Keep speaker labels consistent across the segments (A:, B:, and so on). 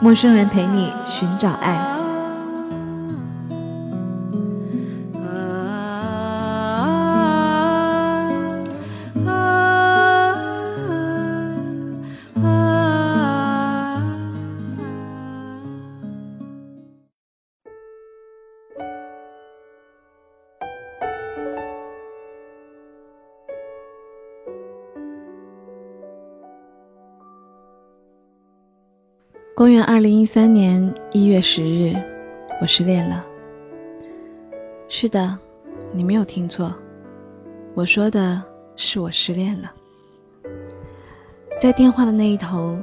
A: 陌生人陪你寻找爱。公元二零一三年一月十日，我失恋了。是的，你没有听错，我说的是我失恋了。在电话的那一头，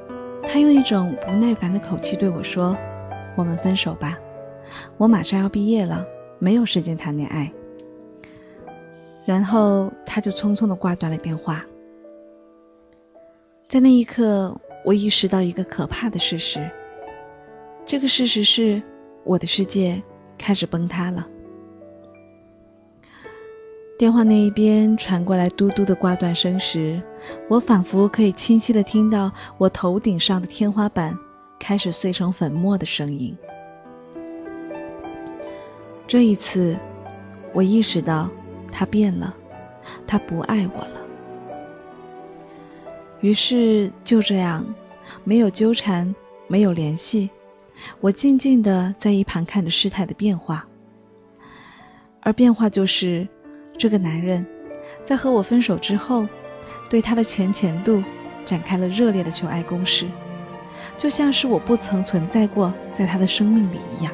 A: 他用一种不耐烦的口气对我说：“我们分手吧，我马上要毕业了，没有时间谈恋爱。”然后他就匆匆的挂断了电话。在那一刻，我意识到一个可怕的事实。这个事实是，我的世界开始崩塌了。电话那一边传过来嘟嘟的挂断声时，我仿佛可以清晰的听到我头顶上的天花板开始碎成粉末的声音。这一次，我意识到他变了，他不爱我了。于是就这样，没有纠缠，没有联系，我静静的在一旁看着事态的变化。而变化就是，这个男人在和我分手之后，对他的前前度展开了热烈的求爱攻势，就像是我不曾存在过在他的生命里一样。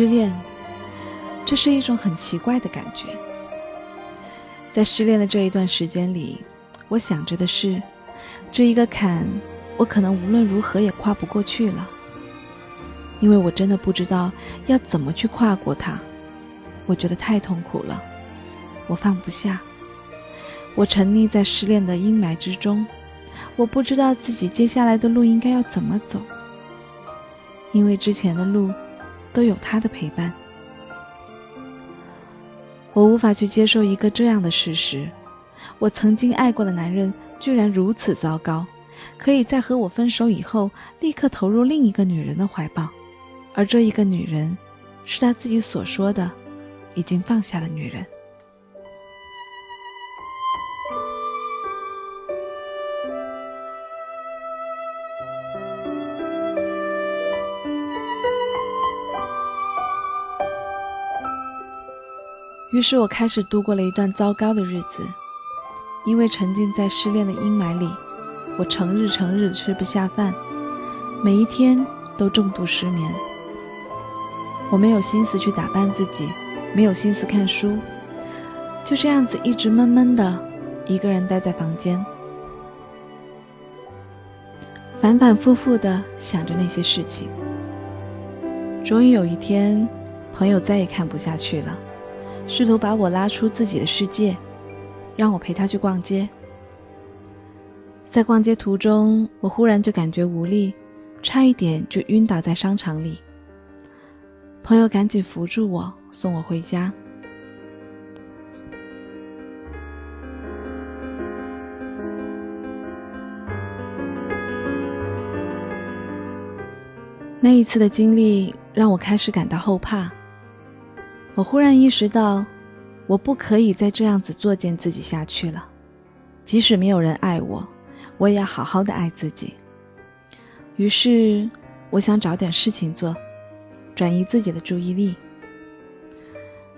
A: 失恋，这是一种很奇怪的感觉。在失恋的这一段时间里，我想着的是，这一个坎，我可能无论如何也跨不过去了，因为我真的不知道要怎么去跨过它。我觉得太痛苦了，我放不下，我沉溺在失恋的阴霾之中，我不知道自己接下来的路应该要怎么走，因为之前的路。都有他的陪伴，我无法去接受一个这样的事实：我曾经爱过的男人居然如此糟糕，可以在和我分手以后立刻投入另一个女人的怀抱，而这一个女人是他自己所说的已经放下的女人。于是我开始度过了一段糟糕的日子，因为沉浸在失恋的阴霾里，我成日成日吃不下饭，每一天都重度失眠。我没有心思去打扮自己，没有心思看书，就这样子一直闷闷的，一个人待在房间，反反复复的想着那些事情。终于有一天，朋友再也看不下去了。试图把我拉出自己的世界，让我陪他去逛街。在逛街途中，我忽然就感觉无力，差一点就晕倒在商场里。朋友赶紧扶住我，送我回家。那一次的经历让我开始感到后怕。我忽然意识到，我不可以再这样子作践自己下去了。即使没有人爱我，我也要好好的爱自己。于是，我想找点事情做，转移自己的注意力。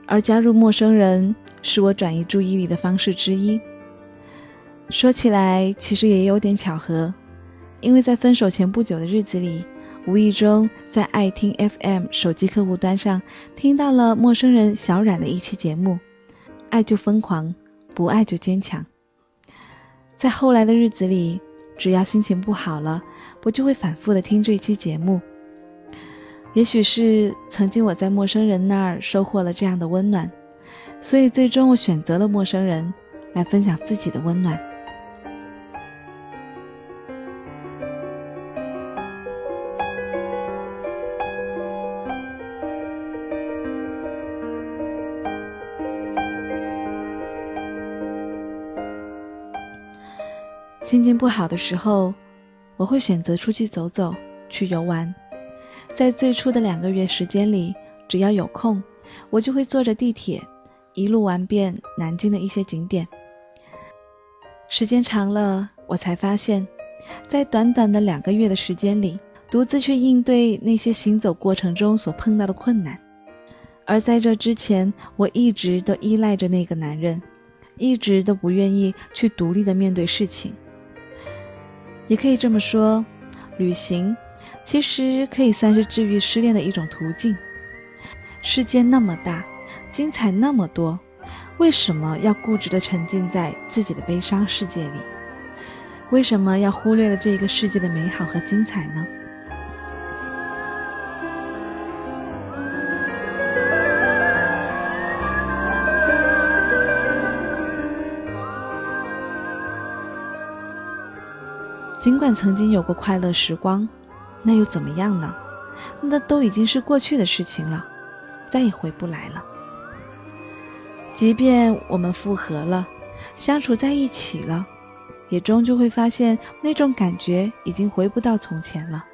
A: 而加入陌生人是我转移注意力的方式之一。说起来，其实也有点巧合，因为在分手前不久的日子里，无意中在爱听 FM 手机客户端上听到了陌生人小冉的一期节目，爱就疯狂，不爱就坚强。在后来的日子里，只要心情不好了，我就会反复的听这期节目。也许是曾经我在陌生人那儿收获了这样的温暖，所以最终我选择了陌生人来分享自己的温暖。情不好的时候，我会选择出去走走，去游玩。在最初的两个月时间里，只要有空，我就会坐着地铁，一路玩遍南京的一些景点。时间长了，我才发现，在短短的两个月的时间里，独自去应对那些行走过程中所碰到的困难。而在这之前，我一直都依赖着那个男人，一直都不愿意去独立的面对事情。也可以这么说，旅行。其实可以算是治愈失恋的一种途径。世界那么大，精彩那么多，为什么要固执地沉浸在自己的悲伤世界里？为什么要忽略了这个世界的美好和精彩呢？尽管曾经有过快乐时光。那又怎么样呢？那都已经是过去的事情了，再也回不来了。即便我们复合了，相处在一起了，也终究会发现那种感觉已经回不到从前了。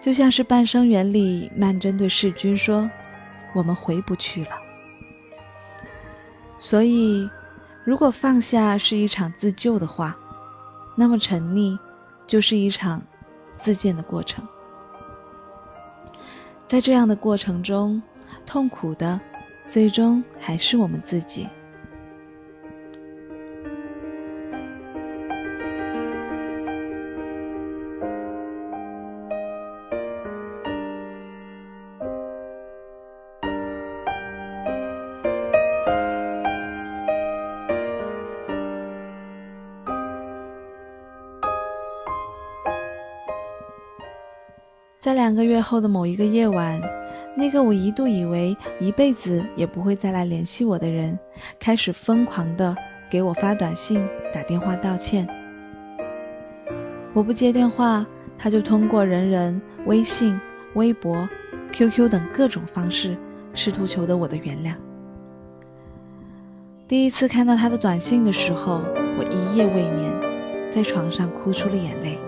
A: 就像是《半生缘》里曼桢对世钧说：“我们回不去了。”所以，如果放下是一场自救的话，那么沉溺就是一场。自荐的过程，在这样的过程中，痛苦的最终还是我们自己。在两个月后的某一个夜晚，那个我一度以为一辈子也不会再来联系我的人，开始疯狂的给我发短信、打电话道歉。我不接电话，他就通过人人、微信、微博、QQ 等各种方式，试图求得我的原谅。第一次看到他的短信的时候，我一夜未眠，在床上哭出了眼泪。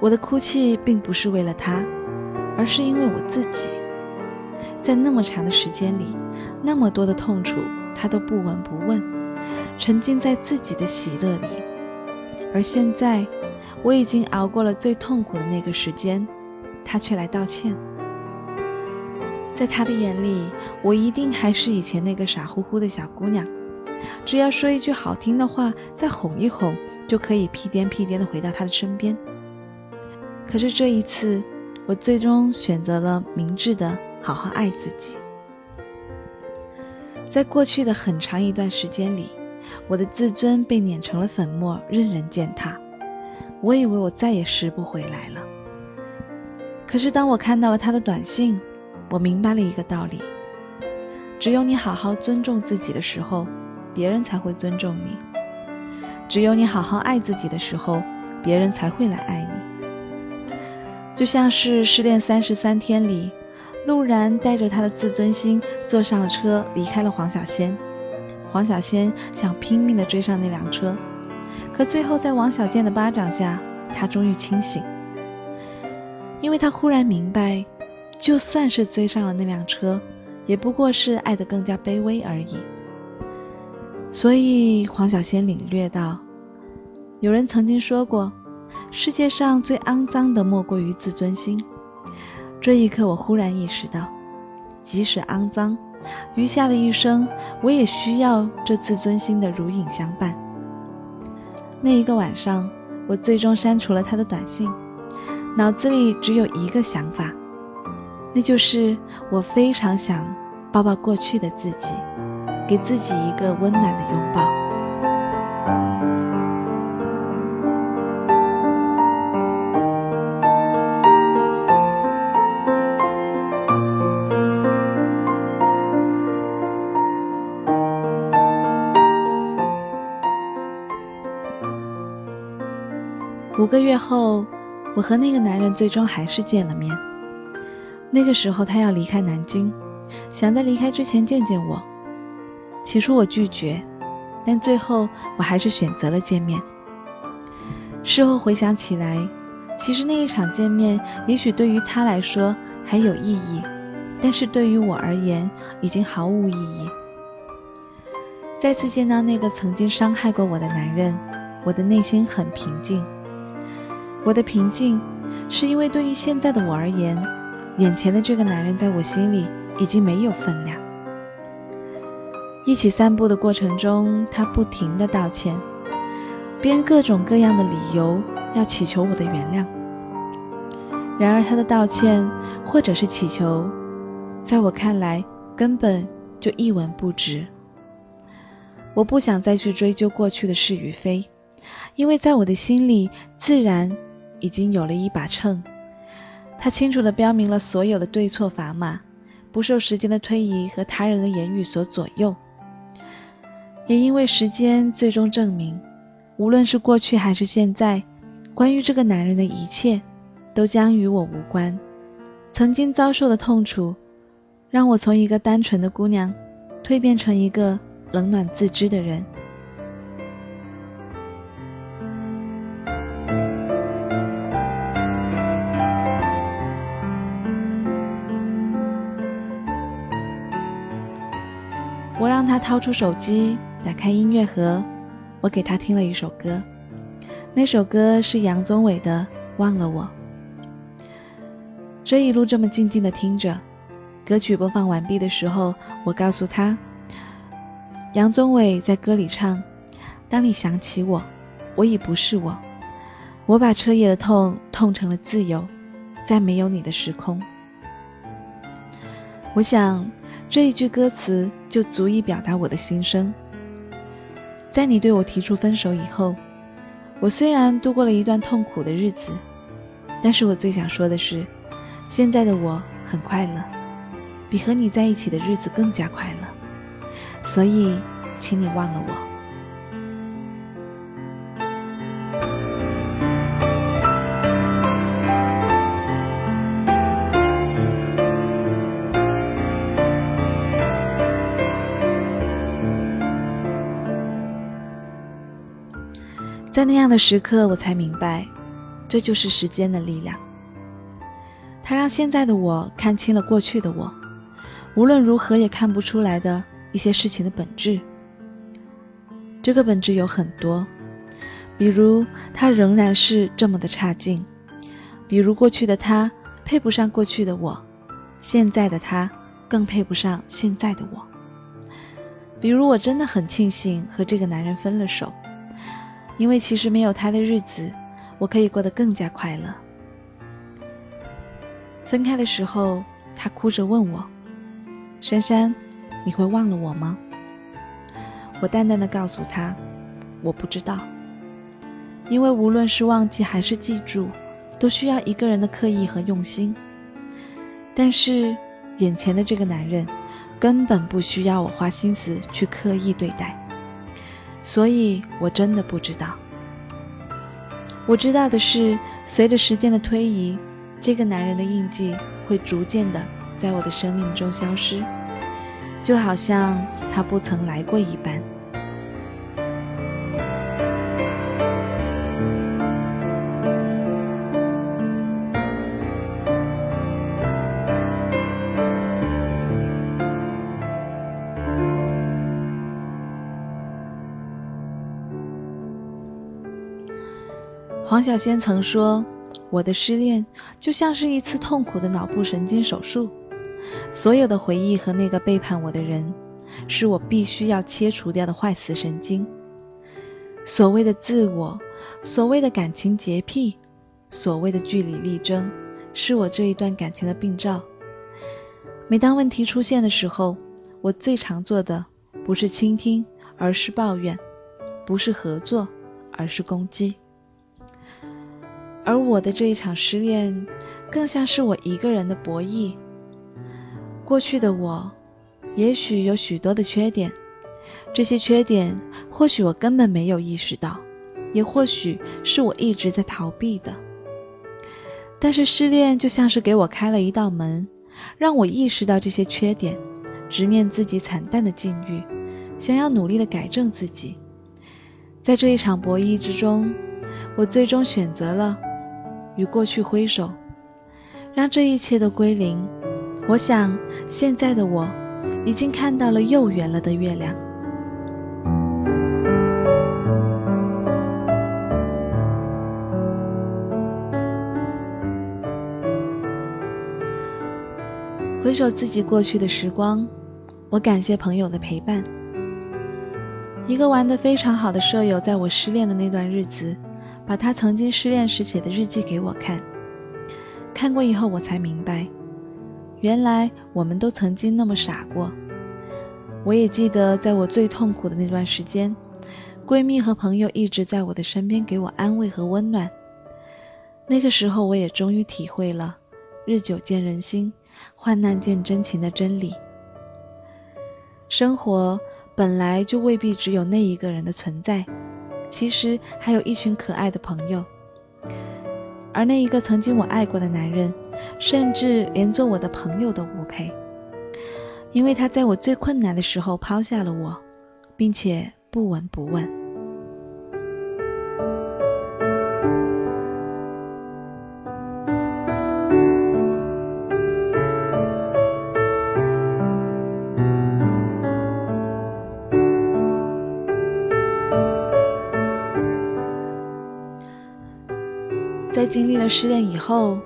A: 我的哭泣并不是为了他，而是因为我自己。在那么长的时间里，那么多的痛楚，他都不闻不问，沉浸在自己的喜乐里。而现在，我已经熬过了最痛苦的那个时间，他却来道歉。在他的眼里，我一定还是以前那个傻乎乎的小姑娘，只要说一句好听的话，再哄一哄，就可以屁颠屁颠的回到他的身边。可是这一次，我最终选择了明智的好好爱自己。在过去的很长一段时间里，我的自尊被碾成了粉末，任人践踏。我以为我再也拾不回来了。可是当我看到了他的短信，我明白了一个道理：只有你好好尊重自己的时候，别人才会尊重你；只有你好好爱自己的时候，别人才会来爱你。就像是《失恋三十三天》里，陆然带着他的自尊心坐上了车，离开了黄小仙。黄小仙想拼命地追上那辆车，可最后在王小贱的巴掌下，他终于清醒，因为他忽然明白，就算是追上了那辆车，也不过是爱得更加卑微而已。所以黄小仙领略到，有人曾经说过。世界上最肮脏的莫过于自尊心。这一刻，我忽然意识到，即使肮脏，余下的一生，我也需要这自尊心的如影相伴。那一个晚上，我最终删除了他的短信，脑子里只有一个想法，那就是我非常想抱抱过去的自己，给自己一个温暖的拥抱。五个月后，我和那个男人最终还是见了面。那个时候他要离开南京，想在离开之前见见我。起初我拒绝，但最后我还是选择了见面。事后回想起来，其实那一场见面也许对于他来说还有意义，但是对于我而言已经毫无意义。再次见到那个曾经伤害过我的男人，我的内心很平静。我的平静，是因为对于现在的我而言，眼前的这个男人在我心里已经没有分量。一起散步的过程中，他不停的道歉，编各种各样的理由要祈求我的原谅。然而他的道歉或者是祈求，在我看来根本就一文不值。我不想再去追究过去的是与非，因为在我的心里自然。已经有了一把秤，它清楚地标明了所有的对错砝码，不受时间的推移和他人的言语所左右。也因为时间最终证明，无论是过去还是现在，关于这个男人的一切都将与我无关。曾经遭受的痛楚，让我从一个单纯的姑娘蜕变成一个冷暖自知的人。他掏出手机，打开音乐盒，我给他听了一首歌。那首歌是杨宗纬的《忘了我》。这一路这么静静的听着，歌曲播放完毕的时候，我告诉他，杨宗纬在歌里唱：“当你想起我，我已不是我。我把彻夜的痛痛成了自由，在没有你的时空。”我想。这一句歌词就足以表达我的心声。在你对我提出分手以后，我虽然度过了一段痛苦的日子，但是我最想说的是，现在的我很快乐，比和你在一起的日子更加快乐。所以，请你忘了我。在那样的时刻，我才明白，这就是时间的力量。它让现在的我看清了过去的我，无论如何也看不出来的一些事情的本质。这个本质有很多，比如他仍然是这么的差劲，比如过去的他配不上过去的我，现在的他更配不上现在的我。比如我真的很庆幸和这个男人分了手。因为其实没有他的日子，我可以过得更加快乐。分开的时候，他哭着问我：“珊珊，你会忘了我吗？”我淡淡的告诉他：“我不知道，因为无论是忘记还是记住，都需要一个人的刻意和用心。但是眼前的这个男人，根本不需要我花心思去刻意对待。”所以，我真的不知道。我知道的是，随着时间的推移，这个男人的印记会逐渐的在我的生命中消失，就好像他不曾来过一般。小仙曾说：“我的失恋就像是一次痛苦的脑部神经手术，所有的回忆和那个背叛我的人，是我必须要切除掉的坏死神经。所谓的自我，所谓的感情洁癖，所谓的据理力争，是我这一段感情的病灶。每当问题出现的时候，我最常做的不是倾听，而是抱怨；不是合作，而是攻击。而我的这一场失恋，更像是我一个人的博弈。过去的我，也许有许多的缺点，这些缺点或许我根本没有意识到，也或许是我一直在逃避的。但是失恋就像是给我开了一道门，让我意识到这些缺点，直面自己惨淡的境遇，想要努力的改正自己。在这一场博弈之中，我最终选择了与过去挥手，让这一切都归零。我想，现在的我已经看到了又圆了的月亮。回首自己过去的时光，我感谢朋友的陪伴。一个玩得非常好的舍友，在我失恋的那段日子，把他曾经失恋时写的日记给我看。看过以后，我才明白。原来我们都曾经那么傻过。我也记得，在我最痛苦的那段时间，闺蜜和朋友一直在我的身边给我安慰和温暖。那个时候，我也终于体会了“日久见人心，患难见真情”的真理。生活本来就未必只有那一个人的存在，其实还有一群可爱的朋友。而那一个曾经我爱过的男人。甚至连做我的朋友都不配，因为他在我最困难的时候抛下了我，并且不闻不问。失恋以后。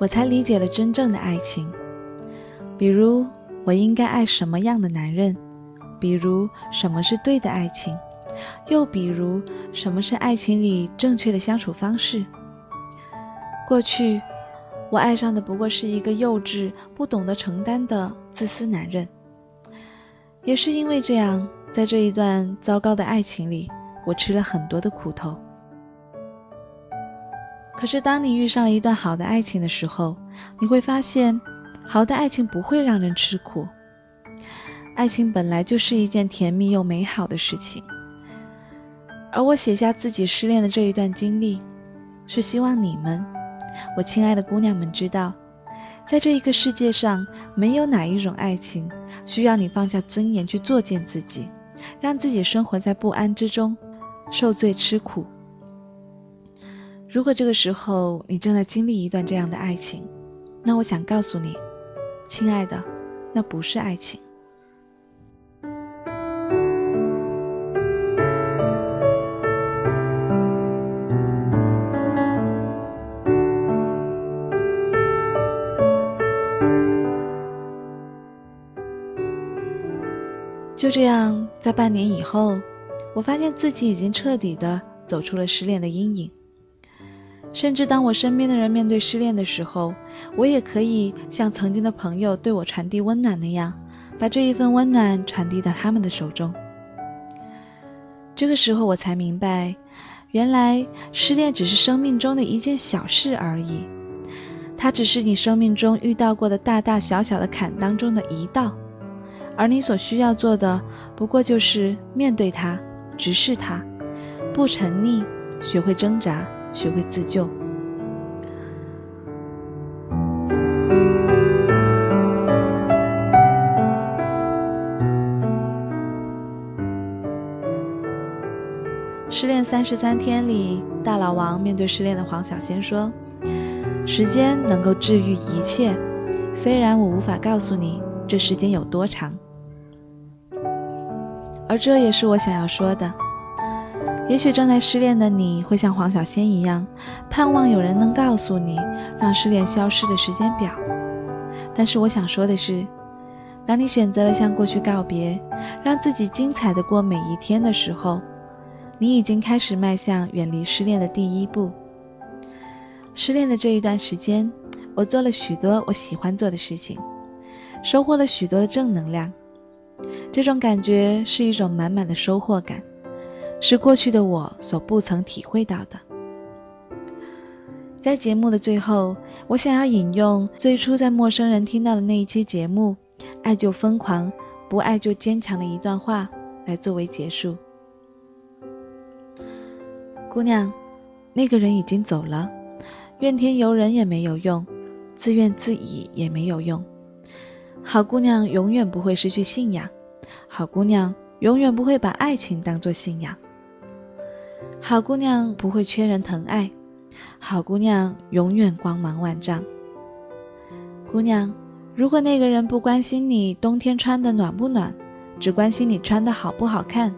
A: 我才理解了真正的爱情，比如我应该爱什么样的男人，比如什么是对的爱情，又比如什么是爱情里正确的相处方式。过去我爱上的不过是一个幼稚、不懂得承担的自私男人，也是因为这样，在这一段糟糕的爱情里，我吃了很多的苦头。可是，当你遇上了一段好的爱情的时候，你会发现，好的爱情不会让人吃苦。爱情本来就是一件甜蜜又美好的事情。而我写下自己失恋的这一段经历，是希望你们，我亲爱的姑娘们知道，在这一个世界上，没有哪一种爱情需要你放下尊严去作践自己，让自己生活在不安之中，受罪吃苦。如果这个时候你正在经历一段这样的爱情，那我想告诉你，亲爱的，那不是爱情。就这样，在半年以后，我发现自己已经彻底的走出了失恋的阴影。甚至当我身边的人面对失恋的时候，我也可以像曾经的朋友对我传递温暖那样，把这一份温暖传递到他们的手中。这个时候我才明白，原来失恋只是生命中的一件小事而已，它只是你生命中遇到过的大大小小的坎当中的一道，而你所需要做的，不过就是面对它，直视它，不沉溺，学会挣扎。学会自救。失恋三十三天里，大老王面对失恋的黄小仙说：“时间能够治愈一切，虽然我无法告诉你这时间有多长。”而这也是我想要说的。也许正在失恋的你会像黄小仙一样，盼望有人能告诉你让失恋消失的时间表。但是我想说的是，当你选择了向过去告别，让自己精彩的过每一天的时候，你已经开始迈向远离失恋的第一步。失恋的这一段时间，我做了许多我喜欢做的事情，收获了许多的正能量。这种感觉是一种满满的收获感，是过去的我所不曾体会到的。在节目的最后，我想要引用最初在陌生人听到的那一期节目《爱就疯狂，不爱就坚强》的一段话来作为结束。姑娘，那个人已经走了，怨天尤人也没有用，自怨自艾也没有用。好姑娘永远不会失去信仰，好姑娘永远不会把爱情当作信仰，好姑娘不会缺人疼爱。好姑娘永远光芒万丈。姑娘，如果那个人不关心你冬天穿的暖不暖，只关心你穿的好不好看；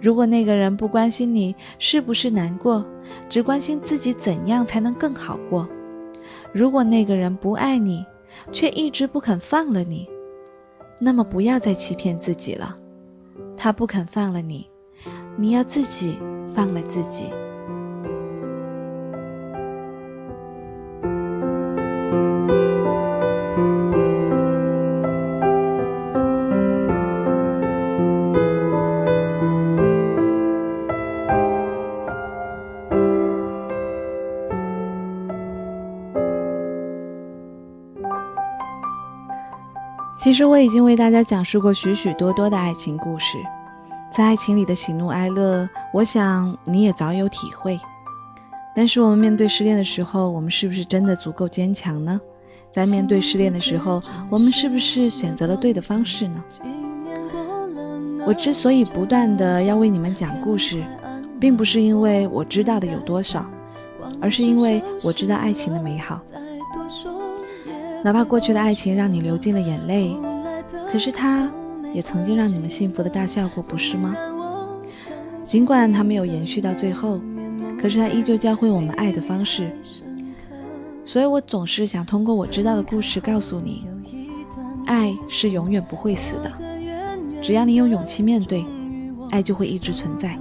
A: 如果那个人不关心你是不是难过，只关心自己怎样才能更好过；如果那个人不爱你，却一直不肯放了你，那么不要再欺骗自己了。他不肯放了你，你要自己放了自己。其实我已经为大家讲述过许许多多的爱情故事，在爱情里的喜怒哀乐，我想你也早有体会。但是我们面对失恋的时候，我们是不是真的足够坚强呢？在面对失恋的时候，我们是不是选择了对的方式呢？我之所以不断的要为你们讲故事，并不是因为我知道的有多少，而是因为我知道爱情的美好。哪怕过去的爱情让你流尽了眼泪，可是它也曾经让你们幸福的大笑过，不是吗？尽管它没有延续到最后，可是它依旧教会我们爱的方式。所以我总是想通过我知道的故事告诉你，爱是永远不会死的，只要你有勇气面对，爱就会一直存在。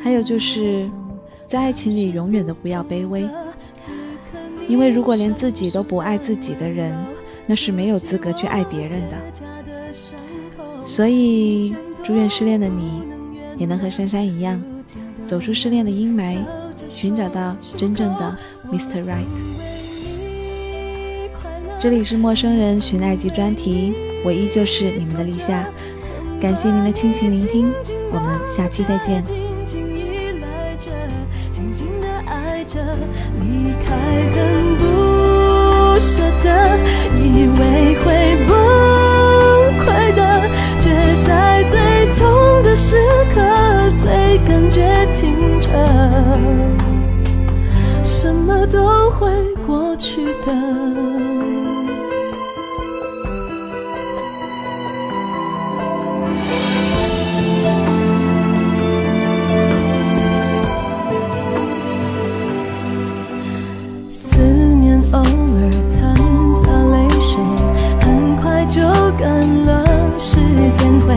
A: 还有就是在爱情里永远都不要卑微。因为如果连自己都不爱自己的人，那是没有资格去爱别人的。所以，祝愿失恋的你，也能和珊珊一样，走出失恋的阴霾，寻找到真正的 Mr. Right。这里是陌生人寻爱记专题，我依旧是你们的立夏，感谢您的倾情聆听，我们下期再见。离开很不舍得，以为会崩的时刻最感觉清澈，什么都会过去的。思念偶尔掺杂泪水，
B: 很快就干了，时间会。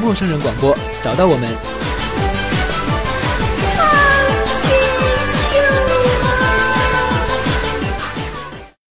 C: 陌生人广播，找到我们。